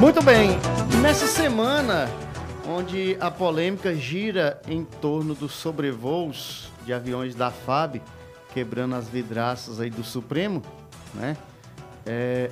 Muito bem, nessa semana onde a polêmica gira em torno dos sobrevoos de aviões da FAB, quebrando as vidraças aí do Supremo, né? É,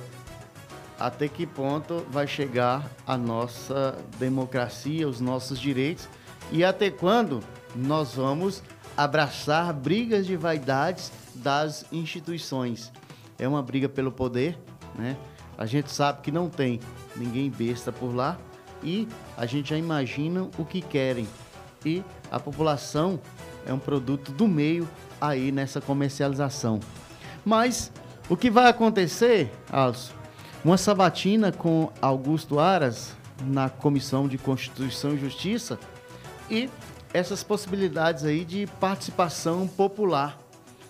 até que ponto vai chegar a nossa democracia, os nossos direitos e até quando nós vamos abraçar brigas de vaidades das instituições. É uma briga pelo poder, né? A gente sabe que não tem ninguém besta por lá e a gente já imagina o que querem. E a população é um produto do meio aí nessa comercialização. Mas o que vai acontecer, Alcio? Uma sabatina com Augusto Aras na Comissão de Constituição e Justiça e essas possibilidades aí de participação popular.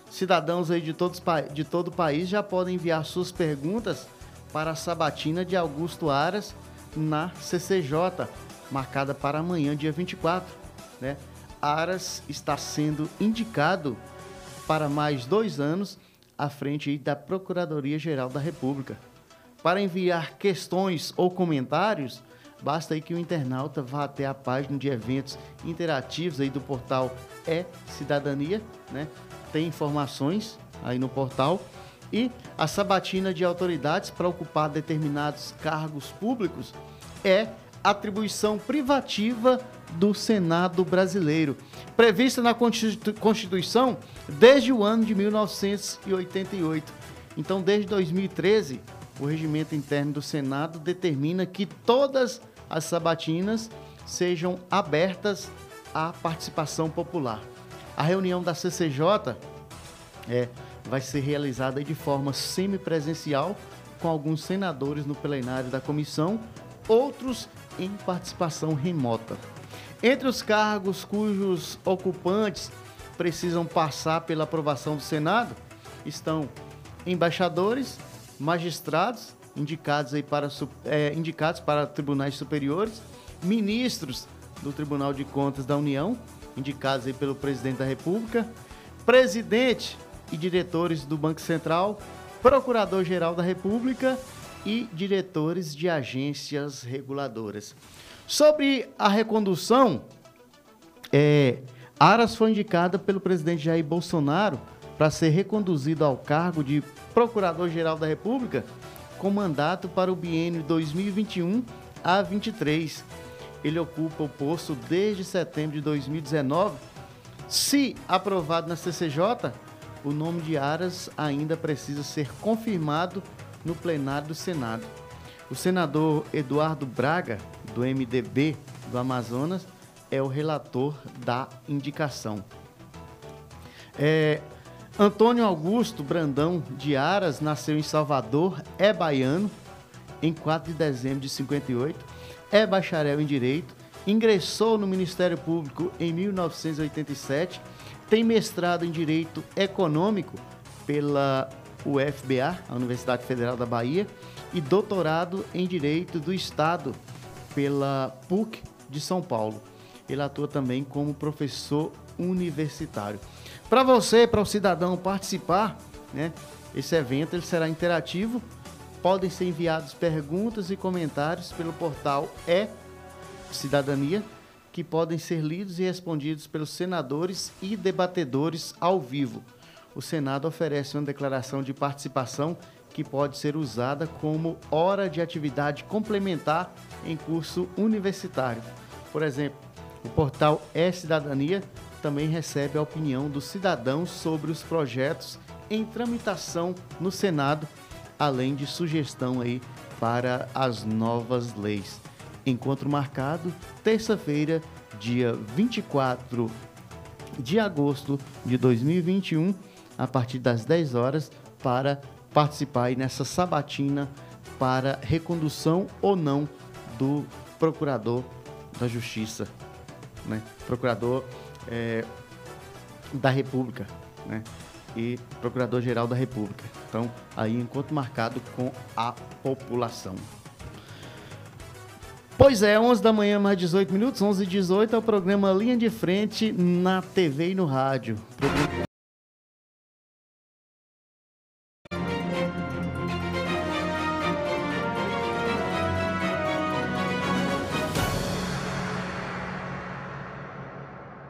Cidadãos aí de, todos, de todo o país já podem enviar suas perguntas para a sabatina de Augusto Aras na CCJ, marcada para amanhã, dia 24. Né? Aras está sendo indicado para mais dois anos à frente da Procuradoria-Geral da República. Para enviar questões ou comentários, basta aí que o internauta vá até a página de eventos interativos aí do portal É Cidadania, né? Tem informações aí no portal e a sabatina de autoridades para ocupar determinados cargos públicos é atribuição privativa do Senado brasileiro, prevista na Constituição desde o ano de 1988. Então, desde 2013, o regimento interno do Senado determina que todas as sabatinas sejam abertas à participação popular. A reunião da CCJ é vai ser realizada de forma semipresencial, com alguns senadores no plenário da comissão, outros em participação remota. Entre os cargos cujos ocupantes precisam passar pela aprovação do Senado estão embaixadores, magistrados, indicados, aí para, é, indicados para tribunais superiores, ministros do Tribunal de Contas da União, indicados aí pelo presidente da República, presidente e diretores do Banco Central, Procurador-Geral da República e diretores de agências reguladoras. Sobre a recondução, é, Aras foi indicada pelo presidente Jair Bolsonaro para ser reconduzido ao cargo de Procurador-Geral da República com mandato para o biênio 2021 a 23. Ele ocupa o posto desde setembro de 2019. Se aprovado na CCJ, o nome de Aras ainda precisa ser confirmado no plenário do Senado. O senador Eduardo Braga, do MDB do Amazonas, é o relator da indicação. É, Antônio Augusto Brandão de Aras nasceu em Salvador, é baiano, em 4 de dezembro de 58, é bacharel em Direito, ingressou no Ministério Público em 1987 tem mestrado em Direito Econômico pela UFBA, a Universidade Federal da Bahia, e doutorado em Direito do Estado pela PUC de São Paulo. Ele atua também como professor universitário. Para você, para o cidadão participar, né, esse evento ele será interativo. Podem ser enviados perguntas e comentários pelo portal É Cidadania que podem ser lidos e respondidos pelos senadores e debatedores ao vivo. O Senado oferece uma declaração de participação que pode ser usada como hora de atividade complementar em curso universitário. Por exemplo, o portal E-Cidadania também recebe a opinião dos cidadãos sobre os projetos em tramitação no Senado, além de sugestão aí para as novas leis. Encontro marcado terça-feira, dia 24 de agosto de 2021, a partir das 10 horas, para participar nessa sabatina para recondução ou não do procurador da Justiça, né? procurador é, da República né? e procurador-geral da República. Então, aí encontro marcado com a população. Pois é, 11 da manhã, mais 18 minutos, 11 e 18 é o programa Linha de Frente na TV e no rádio.